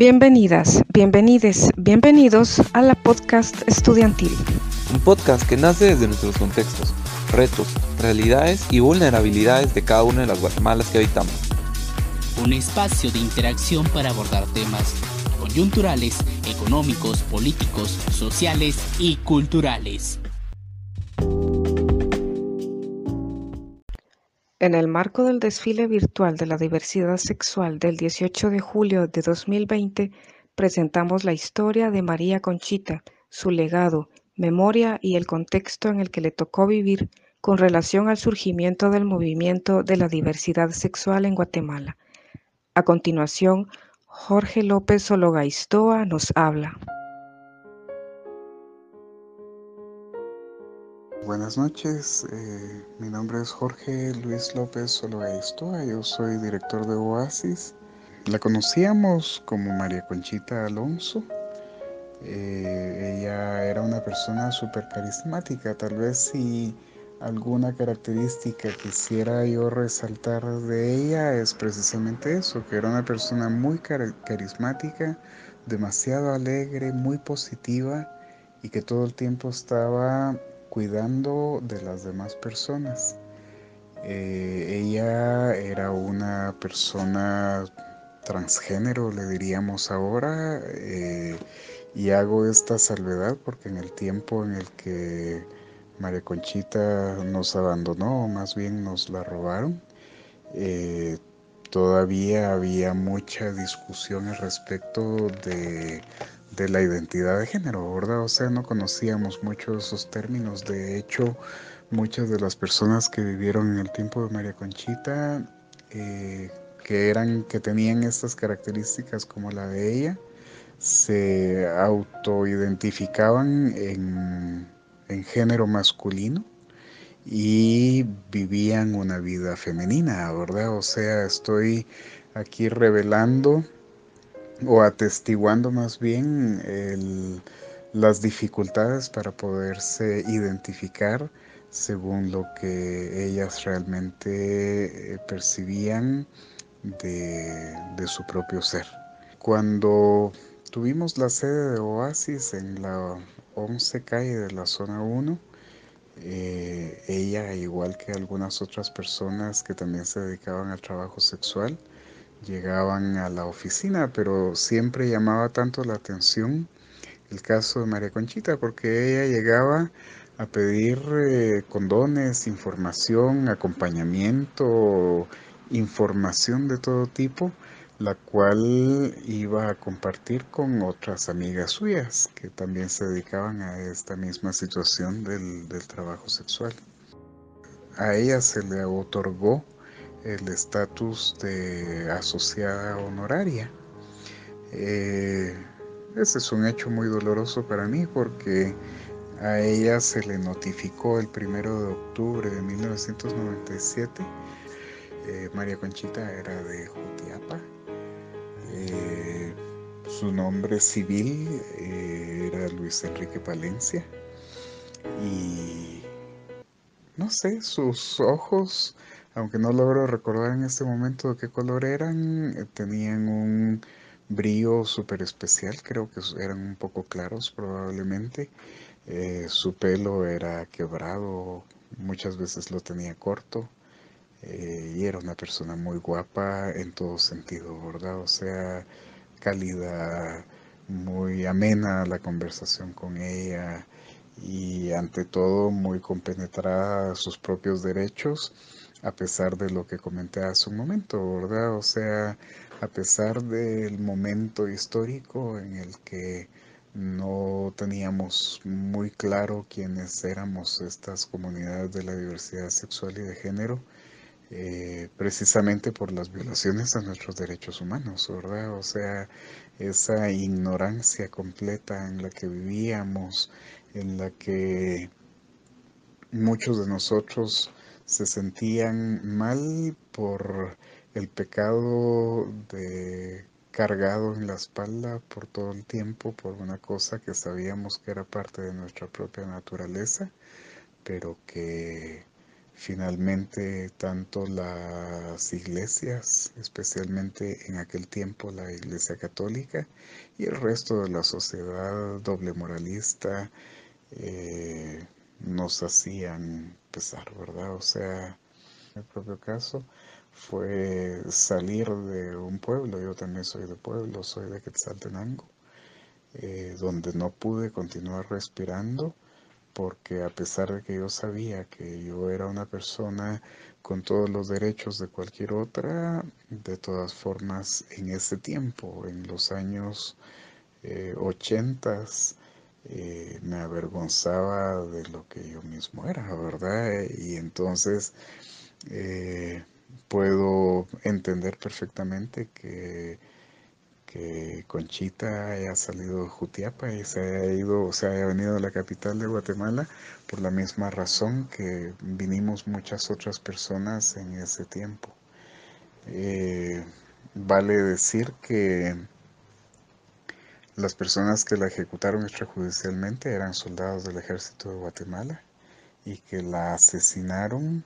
Bienvenidas, bienvenides, bienvenidos a la podcast estudiantil. Un podcast que nace desde nuestros contextos, retos, realidades y vulnerabilidades de cada una de las Guatemalas que habitamos. Un espacio de interacción para abordar temas coyunturales, económicos, políticos, sociales y culturales. En el marco del desfile virtual de la diversidad sexual del 18 de julio de 2020, presentamos la historia de María Conchita, su legado, memoria y el contexto en el que le tocó vivir con relación al surgimiento del movimiento de la diversidad sexual en Guatemala. A continuación, Jorge López Ologaistoa nos habla. Buenas noches, eh, mi nombre es Jorge Luis López Oloaistoa, yo soy director de Oasis. La conocíamos como María Conchita Alonso. Eh, ella era una persona súper carismática, tal vez si alguna característica quisiera yo resaltar de ella es precisamente eso, que era una persona muy carismática, demasiado alegre, muy positiva y que todo el tiempo estaba cuidando de las demás personas. Eh, ella era una persona transgénero, le diríamos ahora, eh, y hago esta salvedad porque en el tiempo en el que María Conchita nos abandonó, o más bien nos la robaron, eh, todavía había mucha discusión al respecto de de la identidad de género, ¿verdad? O sea, no conocíamos mucho esos términos. De hecho, muchas de las personas que vivieron en el tiempo de María Conchita, eh, que eran, que tenían estas características como la de ella, se autoidentificaban en, en género masculino y vivían una vida femenina, ¿verdad? O sea, estoy aquí revelando o atestiguando más bien las dificultades para poderse identificar según lo que ellas realmente eh, percibían de, su propio ser. Cuando tuvimos la sede de Oasis en la 11 calle de la zona 1, eh, ella, igual que algunas otras personas que también se dedicaban al trabajo sexual, llegaban a la oficina, pero siempre llamaba tanto la atención el caso de María Conchita, porque ella llegaba a pedir eh, condones, información, acompañamiento, información de todo tipo, la cual iba a compartir con otras amigas suyas que también se dedicaban a esta misma situación del, del trabajo sexual. A ella se le otorgó el estatus de asociada honoraria. Eh, ese es un hecho muy doloroso para mí porque a ella se le notificó el primero de octubre de 1997. Eh, María Conchita era de Jutiapa. Eh, su nombre civil era Luis Enrique Palencia. Y no sé, sus ojos aunque no logro recordar en este momento de qué color eran, eh, tenían un brillo súper especial, creo que eran un poco claros probablemente. Eh, su pelo era quebrado, muchas veces lo tenía corto eh, y era una persona muy guapa en todo sentido, ¿verdad? O sea, cálida, muy amena la conversación con ella y ante todo muy compenetrada a sus propios derechos a pesar de lo que comenté hace un momento, ¿verdad? O sea, a pesar del momento histórico en el que no teníamos muy claro quiénes éramos estas comunidades de la diversidad sexual y de género, eh, precisamente por las violaciones a nuestros derechos humanos, ¿verdad? O sea, esa ignorancia completa en la que vivíamos, en la que muchos de nosotros se sentían mal por el pecado de cargado en la espalda por todo el tiempo por una cosa que sabíamos que era parte de nuestra propia naturaleza, pero que Finalmente, tanto las iglesias, especialmente en aquel tiempo la Iglesia Católica, y el resto de la sociedad doble moralista, eh, nos hacían pesar, ¿verdad? O sea, en el propio caso fue salir de un pueblo, yo también soy de pueblo, soy de Quetzaltenango, eh, donde no pude continuar respirando porque a pesar de que yo sabía que yo era una persona con todos los derechos de cualquier otra, de todas formas en ese tiempo, en los años eh, ochentas, eh, me avergonzaba de lo que yo mismo era, ¿verdad? Y entonces eh, puedo entender perfectamente que Conchita haya salido de Jutiapa y se haya ido, se haya venido a la capital de Guatemala por la misma razón que vinimos muchas otras personas en ese tiempo. Eh, vale decir que las personas que la ejecutaron extrajudicialmente eran soldados del ejército de Guatemala y que la asesinaron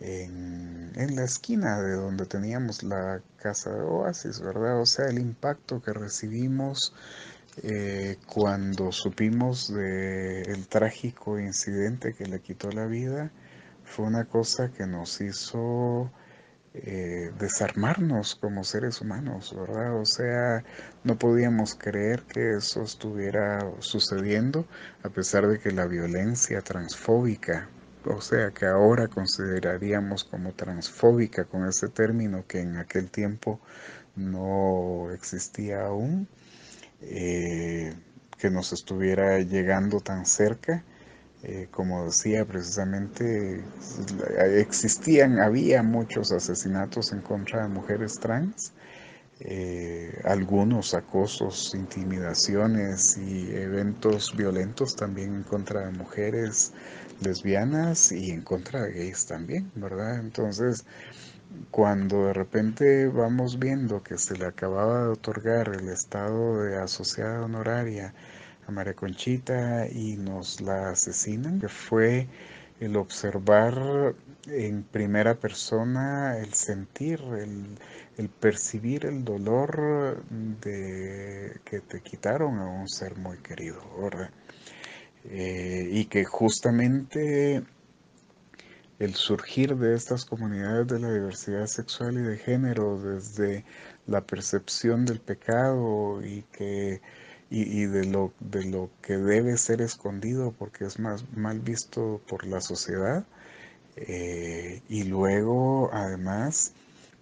en, la esquina de donde teníamos la casa de Oasis, ¿verdad? O sea, el impacto que recibimos eh, cuando supimos del trágico incidente que le quitó la vida fue una cosa que nos hizo eh, desarmarnos como seres humanos, ¿verdad? O sea, no podíamos creer que eso estuviera sucediendo a pesar de que la violencia transfóbica o sea, que ahora consideraríamos como transfóbica con ese término que en aquel tiempo no existía aún, eh, que nos estuviera llegando tan cerca. Eh, como decía precisamente, existían, había muchos asesinatos en contra de mujeres trans, eh, algunos acosos, intimidaciones y eventos violentos también en contra de mujeres lesbianas y en contra de gays también, ¿verdad? Entonces, cuando de repente vamos viendo que se le acababa de otorgar el estado de asociada honoraria a María Conchita y nos la asesinan, que fue el observar en primera persona, el sentir, el, el percibir el dolor de que te quitaron a un ser muy querido, ¿verdad? Eh, y que justamente el surgir de estas comunidades de la diversidad sexual y de género desde la percepción del pecado y que y, de lo de lo que debe ser escondido porque es más mal visto por la sociedad eh, y luego además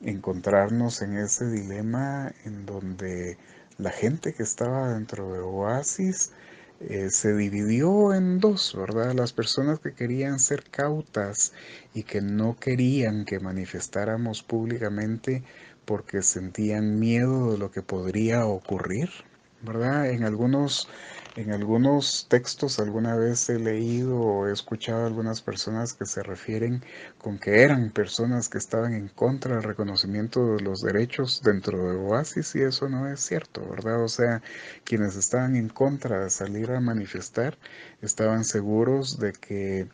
encontrarnos en ese dilema en donde la gente que estaba dentro de Oasis eh, se dividió en dos, ¿verdad? Las personas que querían ser cautas y que no querían que manifestáramos públicamente porque sentían miedo de lo que podría ocurrir, ¿verdad? En algunos en algunos textos alguna vez he leído o he escuchado a algunas personas que se refieren con que eran personas que estaban en contra del reconocimiento de los derechos dentro de Oasis y eso no es cierto, ¿verdad? O sea, quienes estaban en contra de salir a manifestar estaban seguros de que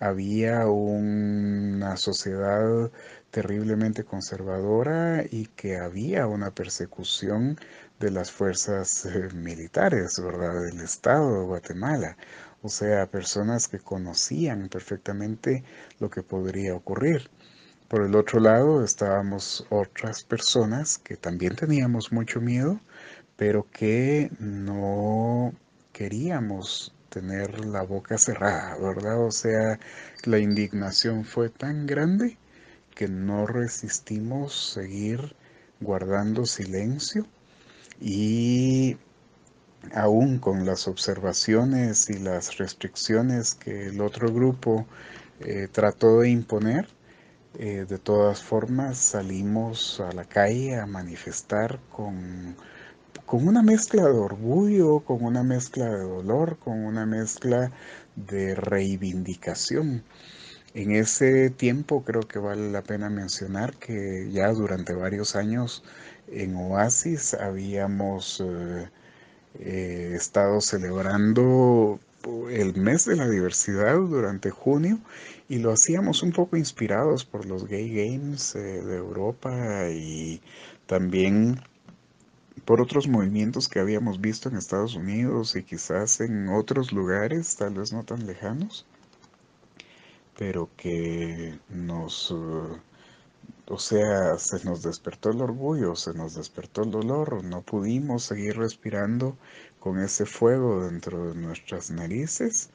había una sociedad terriblemente conservadora y que había una persecución de las fuerzas eh, militares. Del Estado de Guatemala. O sea, personas que conocían perfectamente lo que podría ocurrir. Por el otro lado, estábamos otras personas que también teníamos mucho miedo, pero que no queríamos tener la boca cerrada, ¿verdad? O sea, la indignación fue tan grande que no resistimos seguir guardando silencio y aún con las observaciones y las restricciones que el otro grupo eh, trató de imponer, eh, de todas formas salimos a la calle a manifestar con, con una mezcla de orgullo, con una mezcla de dolor, con una mezcla de reivindicación. En ese tiempo creo que vale la pena mencionar que ya durante varios años en Oasis habíamos eh, eh, estado celebrando el mes de la diversidad durante junio y lo hacíamos un poco inspirados por los Gay Games eh, de Europa y también por otros movimientos que habíamos visto en Estados Unidos y quizás en otros lugares, tal vez no tan lejanos, pero que nos, uh, o sea, se nos despertó el orgullo, se nos despertó el dolor, no pudimos seguir respirando con ese fuego dentro de nuestras narices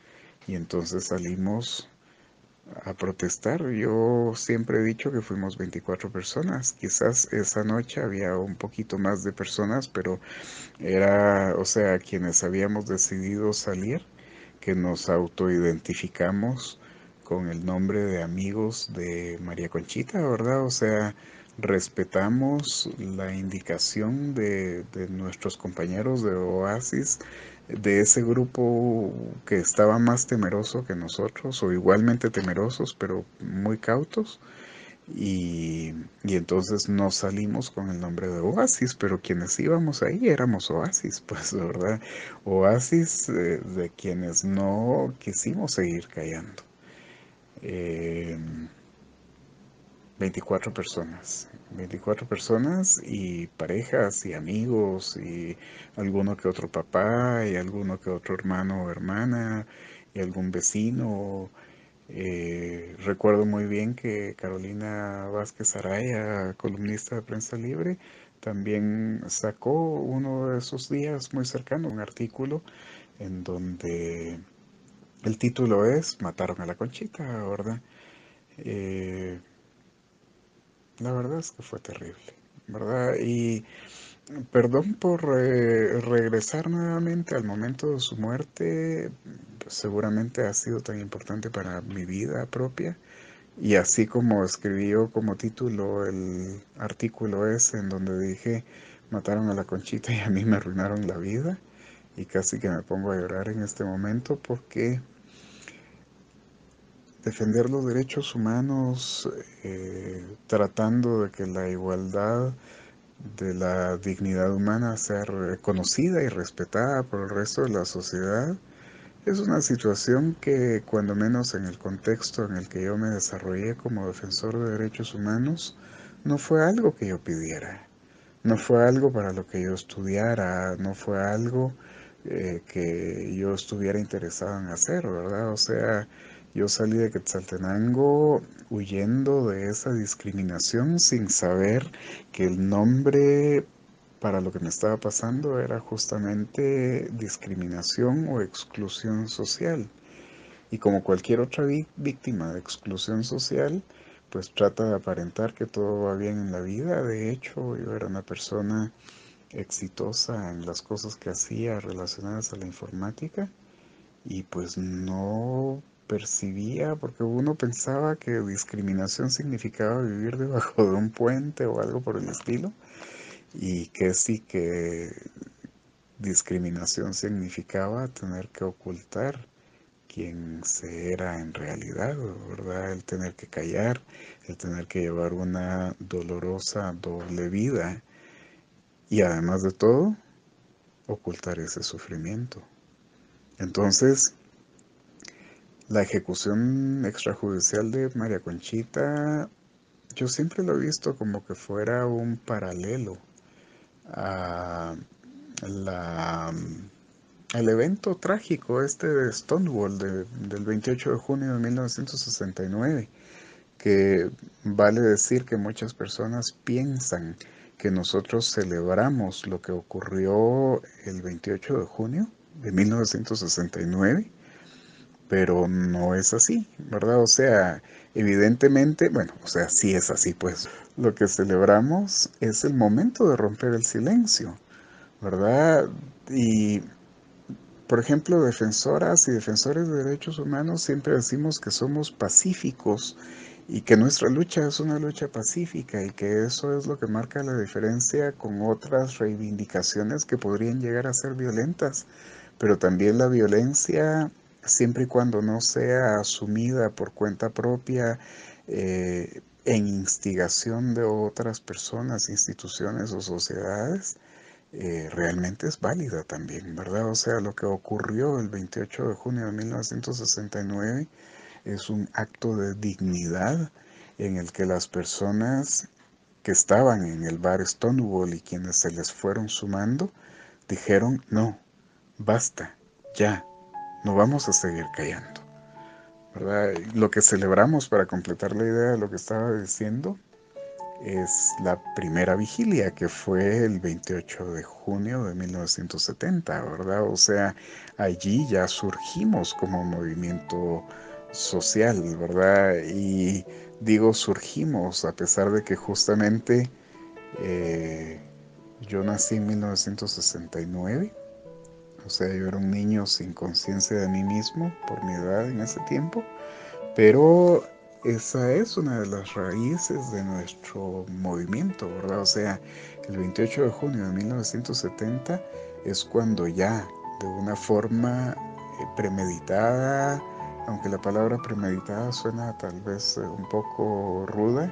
y entonces salimos a protestar. Yo siempre he dicho que fuimos 24 personas. Quizás esa noche había un poquito más de personas, pero era, o sea, quienes habíamos decidido salir, que nos autoidentificamos con el nombre de amigos de María Conchita, ¿verdad? O sea, respetamos la indicación de, de nuestros compañeros de Oasis de ese grupo que estaba más temeroso que nosotros, o igualmente temerosos, pero muy cautos. Y, entonces nos salimos con el nombre de Oasis, pero quienes íbamos ahí éramos Oasis, pues, ¿verdad? Oasis eh, de quienes no quisimos seguir callando. 24 eh, personas. 24 personas y parejas y amigos y alguno que otro papá y alguno que otro hermano o hermana y algún vecino. Eh, recuerdo muy bien que Carolina Vázquez Araya, columnista de Prensa Libre, también sacó uno de esos días muy cercano un artículo en donde el título es Mataron a la Conchita, ¿verdad? Eh, la verdad es que fue terrible, ¿verdad? Y perdón por eh, regresar nuevamente al momento de su muerte, seguramente ha sido tan importante para mi vida propia. Y así como escribió como título el artículo ese en donde dije, mataron a la conchita y a mí me arruinaron la vida. Y casi que me pongo a llorar en este momento porque defender los derechos humanos eh, tratando de que la igualdad de la dignidad humana sea reconocida y respetada por el resto de la sociedad es una situación que cuando menos en el contexto en el que yo me desarrollé como defensor de derechos humanos no fue algo que yo pidiera, no fue algo para lo que yo estudiara, no fue algo eh, que yo estuviera interesado en hacer, ¿verdad? O sea, yo salí de Quetzaltenango huyendo de esa discriminación sin saber que el nombre para lo que me estaba pasando era justamente discriminación o exclusión social. Y como cualquier otra víctima de exclusión social, pues trata de aparentar que todo va bien en la vida. De hecho, yo era una persona exitosa en las cosas que hacía relacionadas a la informática y pues no percibía, porque uno pensaba que discriminación significaba vivir debajo de un puente o algo por el estilo, y que sí que discriminación significaba tener que ocultar quién se era en realidad, ¿verdad? El tener que callar, el tener que llevar una dolorosa doble vida y además de todo, ocultar ese sufrimiento. Entonces, la ejecución extrajudicial de María Conchita, yo siempre lo he visto como que fuera un paralelo a la, al evento trágico este de Stonewall del 28 de junio de 1969, que vale decir que muchas personas piensan que nosotros celebramos lo que ocurrió el 28 de junio de 1969 pero no es así, ¿verdad? O sea, evidentemente, bueno, o sea, sí es así, pues lo que celebramos es el momento de romper el silencio, ¿verdad? Y, por ejemplo, defensoras y defensores de derechos humanos siempre decimos que somos pacíficos y que nuestra lucha es una lucha pacífica y que eso es lo que marca la diferencia con otras reivindicaciones que podrían llegar a ser violentas, pero también la violencia siempre y cuando no sea asumida por cuenta propia eh, en instigación de otras personas, instituciones o sociedades, eh, realmente es válida también, ¿verdad? O sea, lo que ocurrió el 28 de junio de 1969 es un acto de dignidad en el que las personas que estaban en el bar Stonewall y quienes se les fueron sumando, dijeron, no, basta, ya, no vamos a seguir callando. ¿verdad? Lo que celebramos para completar la idea de lo que estaba diciendo es la primera vigilia que fue el 28 de junio de 1970, ¿verdad? O sea, allí ya surgimos como movimiento social, ¿verdad? Y digo surgimos a pesar de que justamente eh, yo nací en 1969, o sea, yo era un niño sin conciencia de mí mismo por mi edad en ese tiempo, pero esa es una de las raíces de nuestro movimiento, ¿verdad? O sea, el 28 de junio de 1970 es cuando ya, de una forma eh, premeditada, aunque la palabra premeditada suena tal vez eh, un poco ruda,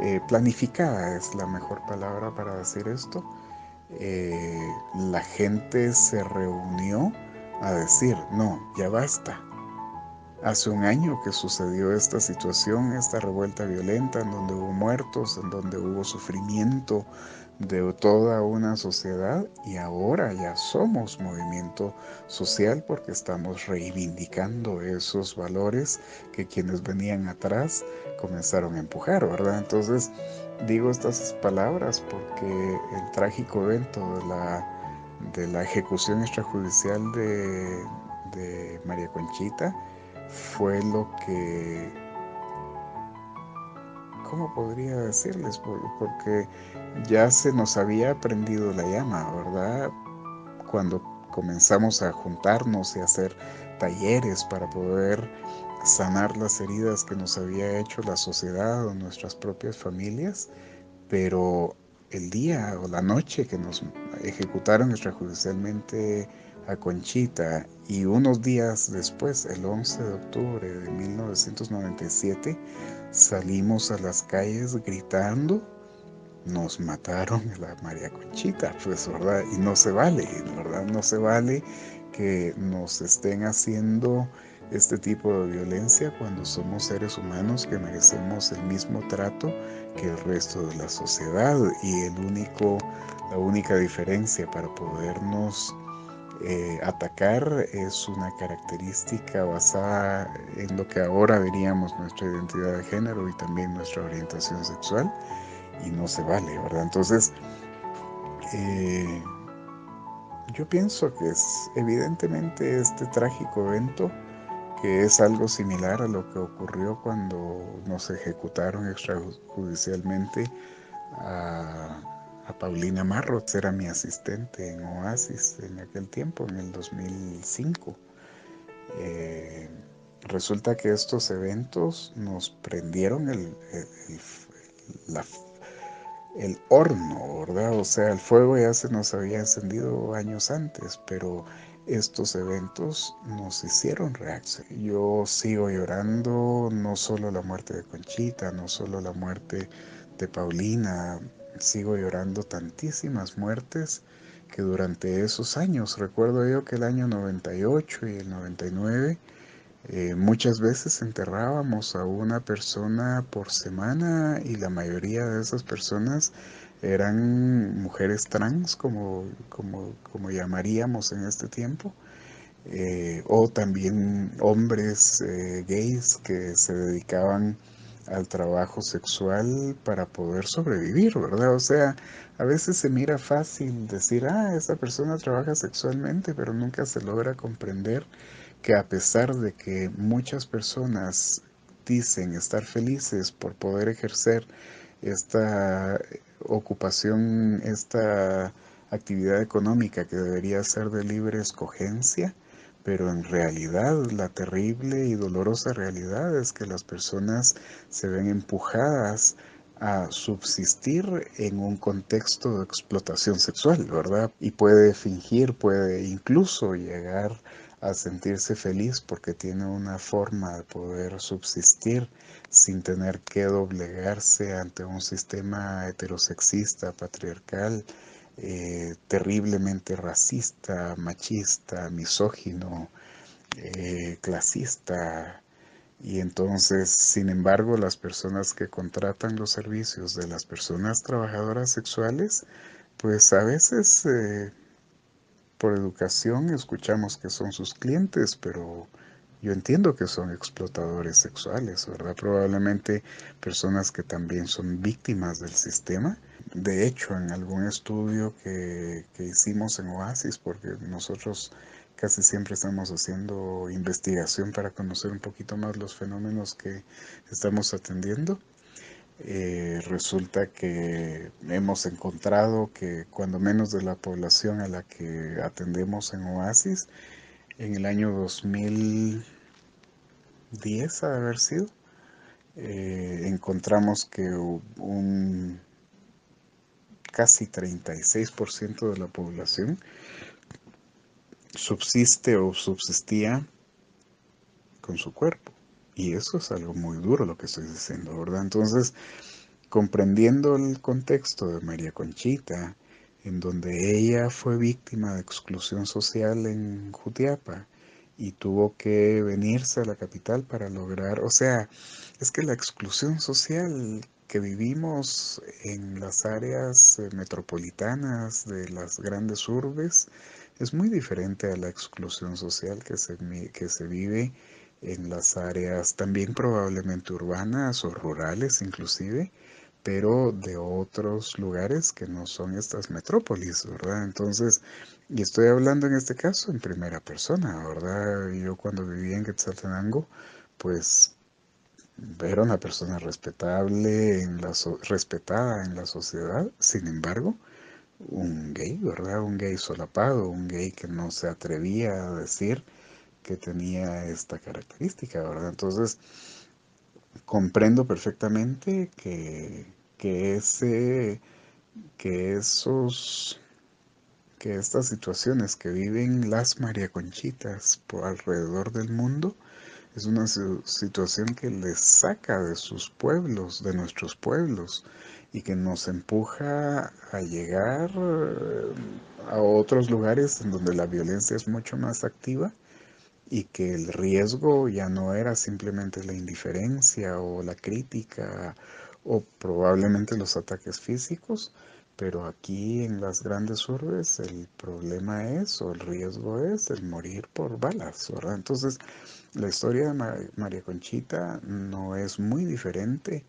eh, planificada es la mejor palabra para decir esto, la gente se reunió a decir, no, ya basta, Hace un año que sucedió esta situación, esta revuelta violenta, en donde hubo muertos, en donde hubo sufrimiento de toda una sociedad y ahora ya somos movimiento social porque estamos reivindicando esos valores que quienes venían atrás comenzaron a empujar, ¿verdad? Entonces digo estas palabras porque el trágico evento de la, de la ejecución extrajudicial de, de María Conchita, fue lo que, ¿cómo podría decirles? Porque ya se nos había prendido la llama, ¿verdad? Cuando comenzamos a juntarnos y hacer talleres para poder sanar las heridas que nos había hecho la sociedad o nuestras propias familias, pero el día o la noche que nos ejecutaron extrajudicialmente a Conchita y unos días después, el 11 de octubre de 1997, salimos a las calles gritando, nos mataron a la María Conchita, pues, ¿verdad? Y no se vale, ¿verdad? No se vale que nos estén haciendo este tipo de violencia cuando somos seres humanos que merecemos el mismo trato que el resto de la sociedad y el único, la única diferencia para podernos eh, atacar es una característica basada en lo que ahora diríamos nuestra identidad de género y también nuestra orientación sexual y no se vale, ¿verdad? Entonces, eh, yo pienso que es evidentemente este trágico evento que es algo similar a lo que ocurrió cuando nos ejecutaron extrajudicialmente a Paulina Marrots era mi asistente en Oasis en aquel tiempo, en el 2005. Eh, resulta que estos eventos nos prendieron el, el, horno, ¿verdad? O sea, el fuego ya se nos había encendido años antes, pero estos eventos nos hicieron reaccionar. Yo sigo llorando no solo la muerte de Conchita, no solo la muerte de Paulina, sigo llorando tantísimas muertes que durante esos años, recuerdo yo que el año 98 y el 99, eh, muchas veces enterrábamos a una persona por semana y la mayoría de esas personas eran mujeres trans, como, como, como llamaríamos en este tiempo, eh, o también hombres eh, gays que se dedicaban al trabajo sexual para poder sobrevivir, ¿verdad? O sea, a veces se mira fácil decir, ah, esa persona trabaja sexualmente, pero nunca se logra comprender que a pesar de que muchas personas dicen estar felices por poder ejercer esta ocupación, esta actividad económica que debería ser de libre escogencia, pero en realidad la terrible y dolorosa realidad es que las personas se ven empujadas a subsistir en un contexto de explotación sexual, ¿verdad? Y puede fingir, puede incluso llegar a sentirse feliz porque tiene una forma de poder subsistir sin tener que doblegarse ante un sistema heterosexista, patriarcal, eh, terriblemente racista, machista, misógino, eh, clasista. Y entonces, sin embargo, las personas que contratan los servicios de las personas trabajadoras sexuales, pues a veces eh, por educación escuchamos que son sus clientes, pero yo entiendo que son explotadores sexuales, ¿verdad? Probablemente personas que también son víctimas del sistema. De hecho, en algún estudio que, que hicimos en Oasis, porque nosotros casi siempre estamos haciendo investigación para conocer un poquito más los fenómenos que estamos atendiendo. Eh, resulta que hemos encontrado que cuando menos de la población a la que atendemos en Oasis, en el año 2010 ha de haber sido, eh, encontramos que un casi 36% de la población subsiste o subsistía con su cuerpo. Y eso es algo muy duro lo que estoy diciendo, ¿verdad? Entonces, comprendiendo el contexto de María Conchita, en donde ella fue víctima de exclusión social en Jutiapa y tuvo que venirse a la capital para lograr, o sea, es que la exclusión social que vivimos en las áreas eh, metropolitanas de las grandes urbes es muy diferente a la exclusión social que se, que se vive en las áreas también probablemente urbanas o rurales inclusive, pero de otros lugares que no son estas metrópolis, ¿verdad? Entonces, y estoy hablando en este caso en primera persona, ¿verdad? Yo cuando vivía en Quetzaltenango, pues era una persona respetable, respetada en la sociedad, sin embargo, un gay, ¿verdad? Un gay solapado, un gay que no se atrevía a decir que tenía esta característica, ¿verdad? Entonces, comprendo perfectamente que, que ese, que esos, que estas situaciones que viven las María Conchitas por alrededor del mundo, es una situación que les saca de sus pueblos, de nuestros pueblos, y que nos empuja a llegar eh, a otros lugares en donde la violencia es mucho más activa y que el riesgo ya no era simplemente la indiferencia o la crítica o probablemente los ataques físicos, pero aquí en las grandes urbes el problema es o el riesgo es el morir por balas, ¿verdad? Entonces, la historia de María Conchita no es muy diferente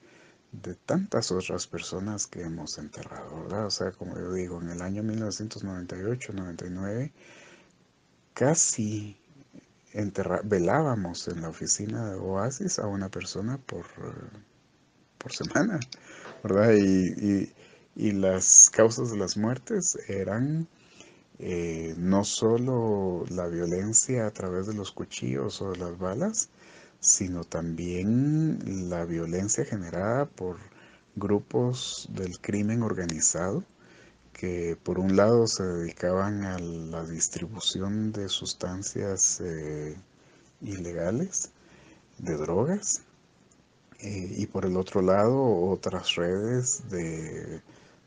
de tantas otras personas que hemos enterrado, ¿verdad? O sea, como yo digo, en el año 1998-99, casi velábamos en la oficina de Oasis a una persona por, por semana, ¿verdad? Y, las causas de las muertes eran eh, no solo la violencia a través de los cuchillos o de las balas, sino también la violencia generada por grupos del crimen organizado que por un lado se dedicaban a la distribución de sustancias eh, ilegales, de drogas, eh, y por el otro lado otras redes de,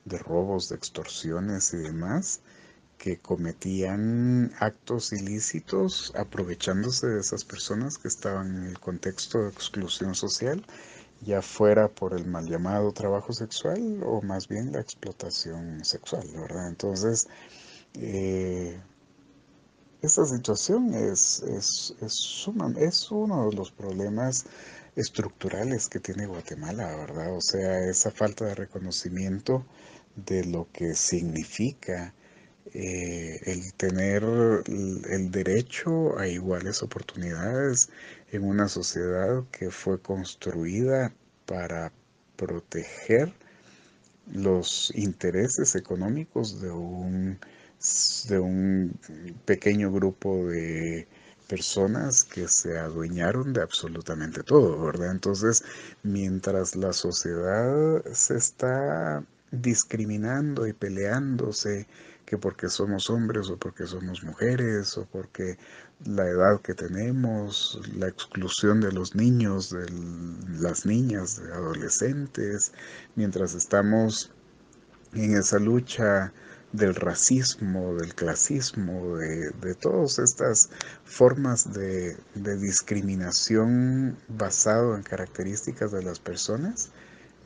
de robos, de extorsiones y demás que cometían actos ilícitos aprovechándose de esas personas que estaban en el contexto de exclusión social ya fuera por el mal llamado trabajo sexual o más bien la explotación sexual, ¿verdad? Entonces, eh, esta situación es, es, es, es uno de los problemas estructurales que tiene Guatemala, ¿verdad? O sea, esa falta de reconocimiento de lo que significa eh, el tener el derecho a iguales oportunidades en una sociedad que fue construida para proteger los intereses económicos de un, de un pequeño grupo de personas que se adueñaron de absolutamente todo, ¿verdad? Entonces, mientras la sociedad se está discriminando y peleándose que porque somos hombres o porque somos mujeres o porque la edad que tenemos, la exclusión de los niños, de las niñas, de adolescentes, mientras estamos en esa lucha del racismo, del clasismo, de, todas estas formas de, discriminación basado en características de las personas,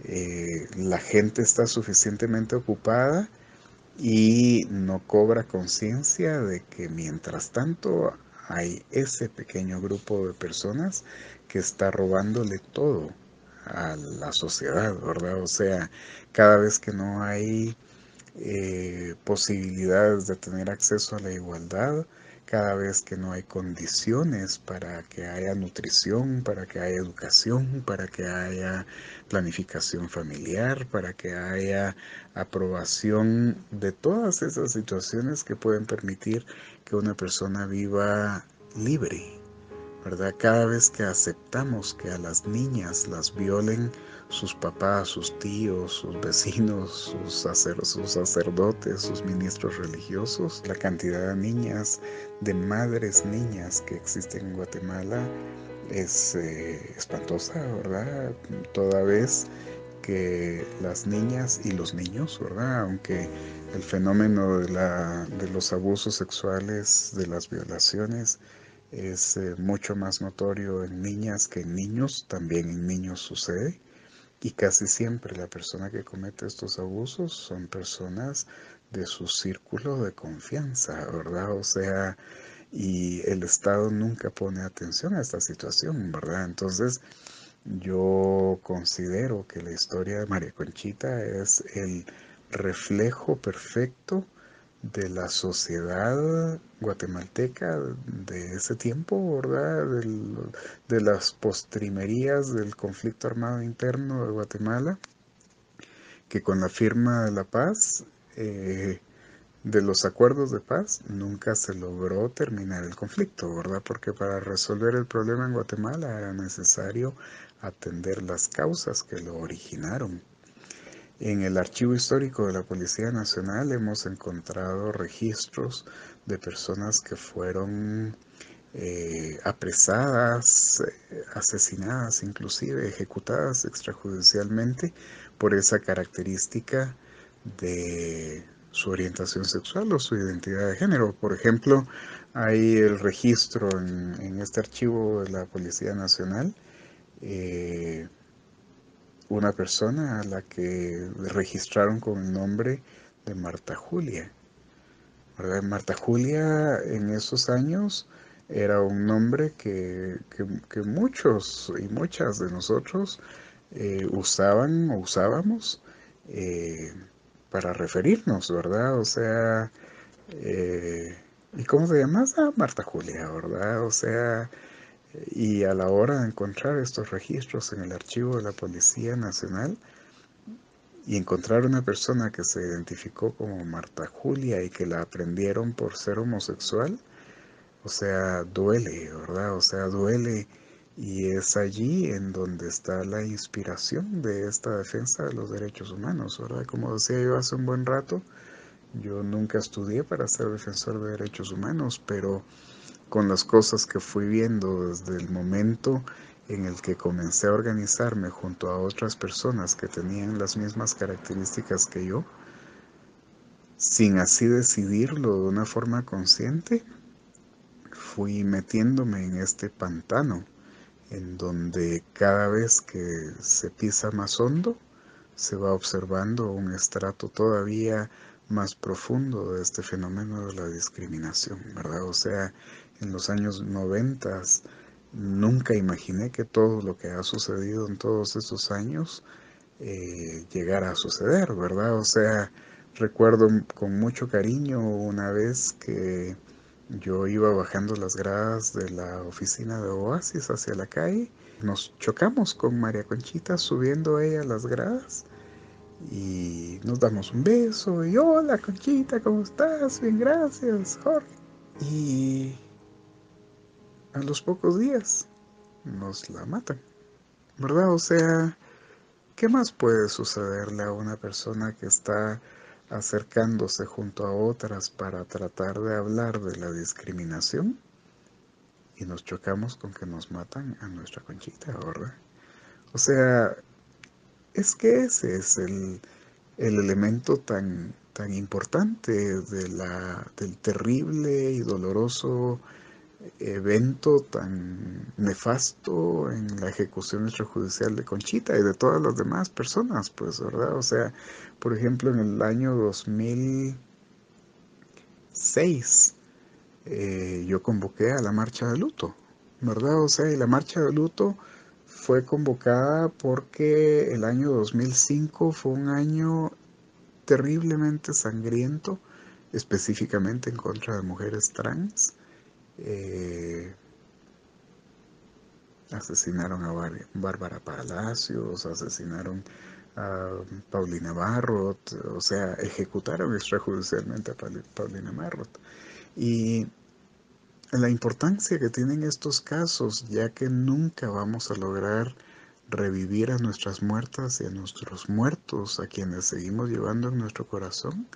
eh, la gente está suficientemente ocupada y no cobra conciencia de que mientras tanto hay ese pequeño grupo de personas que está robándole todo a la sociedad, ¿verdad? O sea, cada vez que no hay eh, posibilidades de tener acceso a la igualdad, cada vez que no hay condiciones para que haya nutrición, para que haya educación, para que haya planificación familiar, para que haya aprobación de todas esas situaciones que pueden permitir que una persona viva libre, ¿verdad? Cada vez que aceptamos que a las niñas las violen sus papás, sus tíos, sus vecinos, sus, sacerdotes, sus ministros religiosos, la cantidad de niñas, de madres niñas que existen en Guatemala es eh, espantosa, ¿verdad? Toda vez que las niñas y los niños, ¿verdad? Aunque el fenómeno de, la, de los abusos sexuales, de las violaciones, es eh, mucho más notorio en niñas que en niños, también en niños sucede. Y casi siempre la persona que comete estos abusos son personas de su círculo de confianza, ¿verdad? O sea, y el Estado nunca pone atención a esta situación, ¿verdad? Entonces, yo considero que la historia de María Conchita es el reflejo perfecto de la sociedad guatemalteca de ese tiempo, ¿verdad? de las postrimerías del conflicto armado interno de Guatemala, que con la firma de la paz, eh, de los acuerdos de paz, nunca se logró terminar el conflicto, ¿verdad? Porque para resolver el problema en Guatemala era necesario atender las causas que lo originaron. En el archivo histórico de la Policía Nacional hemos encontrado registros de personas que fueron eh, apresadas, asesinadas, inclusive ejecutadas extrajudicialmente por esa característica de su orientación sexual o su identidad de género. Por ejemplo, hay el registro en, este archivo de la Policía Nacional. Eh, una persona a la que registraron con el nombre de Marta Julia. Marta Julia en esos años era un nombre que, muchos y muchas de nosotros eh, usaban o usábamos eh, para referirnos, ¿verdad? O sea, eh, ¿y cómo se llama? Ah, Marta Julia, ¿verdad? O sea, y a la hora de encontrar estos registros en el archivo de la Policía Nacional y encontrar una persona que se identificó como Marta Julia y que la aprendieron por ser homosexual, o sea, duele, ¿verdad? O sea, duele y es allí en donde está la inspiración de esta defensa de los derechos humanos, ¿verdad? Como decía yo hace un buen rato, yo nunca estudié para ser defensor de derechos humanos, pero con las cosas que fui viendo desde el momento en el que comencé a organizarme junto a otras personas que tenían las mismas características que yo, sin así decidirlo de una forma consciente, fui metiéndome en este pantano en donde cada vez que se pisa más hondo, se va observando un estrato todavía más profundo de este fenómeno de la discriminación, ¿verdad? O sea, en los años 90 nunca imaginé que todo lo que ha sucedido en todos estos años eh, llegara a suceder, ¿verdad? O sea, recuerdo con mucho cariño una vez que yo iba bajando las gradas de la oficina de Oasis hacia la calle, nos chocamos con María Conchita subiendo ella las gradas y nos damos un beso y hola Conchita, ¿cómo estás? Bien, gracias, Jorge. Y a los pocos días nos la matan, ¿verdad? O sea, ¿qué más puede sucederle a una persona que está acercándose junto a otras para tratar de hablar de la discriminación? Y nos chocamos con que nos matan a nuestra conchita, ¿verdad? O sea, es que ese es el, el elemento tan tan importante de la, del terrible y doloroso evento tan nefasto en la ejecución extrajudicial de Conchita y de todas las demás personas, pues, ¿verdad? O sea, por ejemplo, en el año 2006 eh, yo convoqué a la marcha de luto, ¿verdad? O sea, y la marcha de luto fue convocada porque el año 2005 fue un año terriblemente sangriento, específicamente en contra de mujeres trans. Eh, asesinaron a Bárbara Palacios, asesinaron a Paulina Barrot, o sea, ejecutaron extrajudicialmente a Paulina Barrot. Y la importancia que tienen estos casos, ya que nunca vamos a lograr revivir a nuestras muertas y a nuestros muertos, a quienes seguimos llevando en nuestro corazón,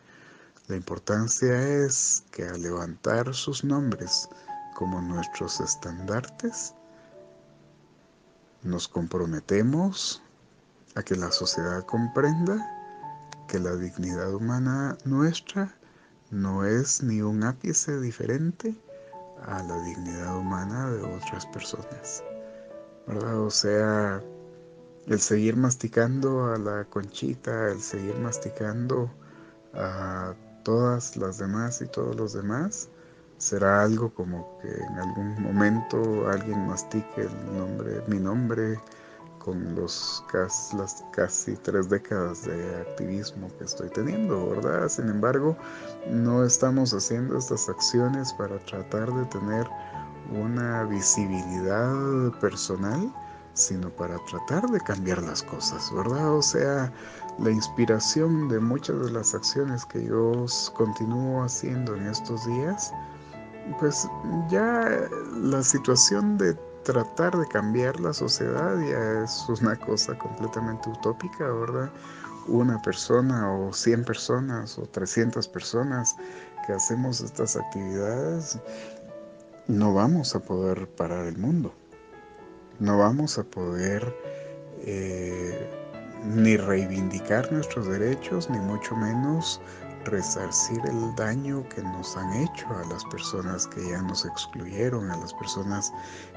la importancia es que al levantar sus nombres como nuestros estandartes, nos comprometemos a que la sociedad comprenda que la dignidad humana nuestra no es ni un ápice diferente a la dignidad humana de otras personas. ¿Verdad? O sea, el seguir masticando a la conchita, el seguir masticando a todas las demás y todos los demás, será algo como que en algún momento alguien mastique el nombre, mi nombre, con los, las casi tres décadas de activismo que estoy teniendo, ¿verdad? Sin embargo, no estamos haciendo estas acciones para tratar de tener una visibilidad personal, sino para tratar de cambiar las cosas, ¿verdad? O sea, la inspiración de muchas de las acciones que yo continúo haciendo en estos días, pues ya la situación de tratar de cambiar la sociedad ya es una cosa completamente utópica, ¿verdad? Una persona o 100 personas o 300 personas que hacemos estas actividades, no vamos a poder parar el mundo. No vamos a poder eh, ni reivindicar nuestros derechos, ni mucho menos resarcir el daño que nos han hecho a las personas que ya nos excluyeron, a las personas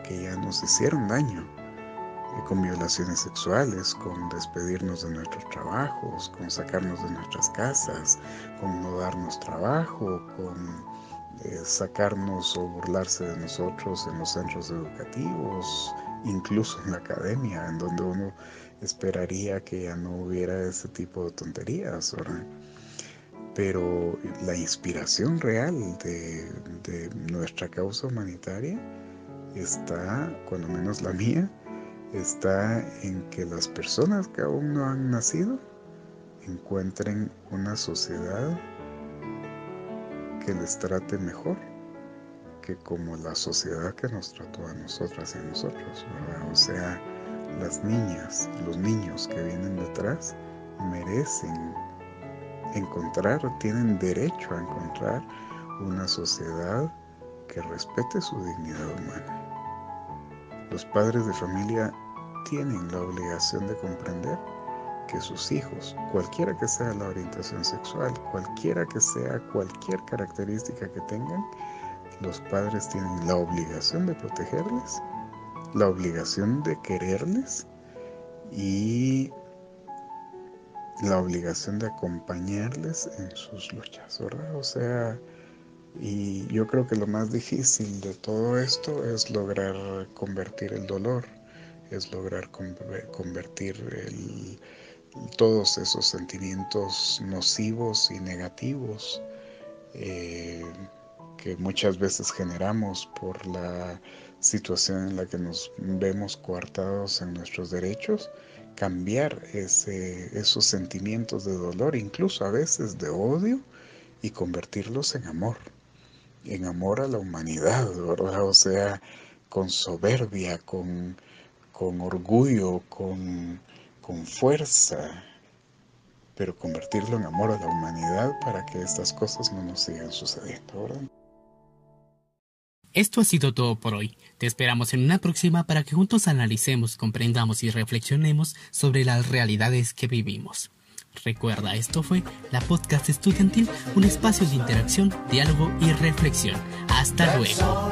que ya nos hicieron daño, eh, con violaciones sexuales, con despedirnos de nuestros trabajos, con sacarnos de nuestras casas, con no darnos trabajo, con eh, sacarnos o burlarse de nosotros en los centros educativos, incluso en la academia, en donde uno esperaría que ya no hubiera ese tipo de tonterías, ¿verdad? Pero la inspiración real de, nuestra causa humanitaria está, cuando menos la mía, está en que las personas que aún no han nacido encuentren una sociedad que les trate mejor que como la sociedad que nos trató a nosotras y a nosotros. O sea, las niñas, los niños que vienen detrás merecen encontrar, tienen derecho a encontrar una sociedad que respete su dignidad humana. Los padres de familia tienen la obligación de comprender que sus hijos, cualquiera que sea la orientación sexual, cualquiera que sea cualquier característica que tengan, los padres tienen la obligación de protegerles, la obligación de quererles y la obligación de acompañarles en sus luchas, ¿verdad? O sea, y yo creo que lo más difícil de todo esto es lograr convertir el dolor, es lograr convertir todos esos sentimientos nocivos y negativos eh, que muchas veces generamos por la situación en la que nos vemos coartados en nuestros derechos, cambiar ese, esos sentimientos de dolor, incluso a veces de odio, y convertirlos en amor, en amor a la humanidad, ¿verdad? O sea, con soberbia, con, con orgullo, con, con fuerza, pero convertirlo en amor a la humanidad para que estas cosas no nos sigan sucediendo, ¿verdad? Esto ha sido todo por hoy. Te esperamos en una próxima para que juntos analicemos, comprendamos y reflexionemos sobre las realidades que vivimos. Recuerda, esto fue la podcast estudiantil, un espacio de interacción, diálogo y reflexión. Hasta luego.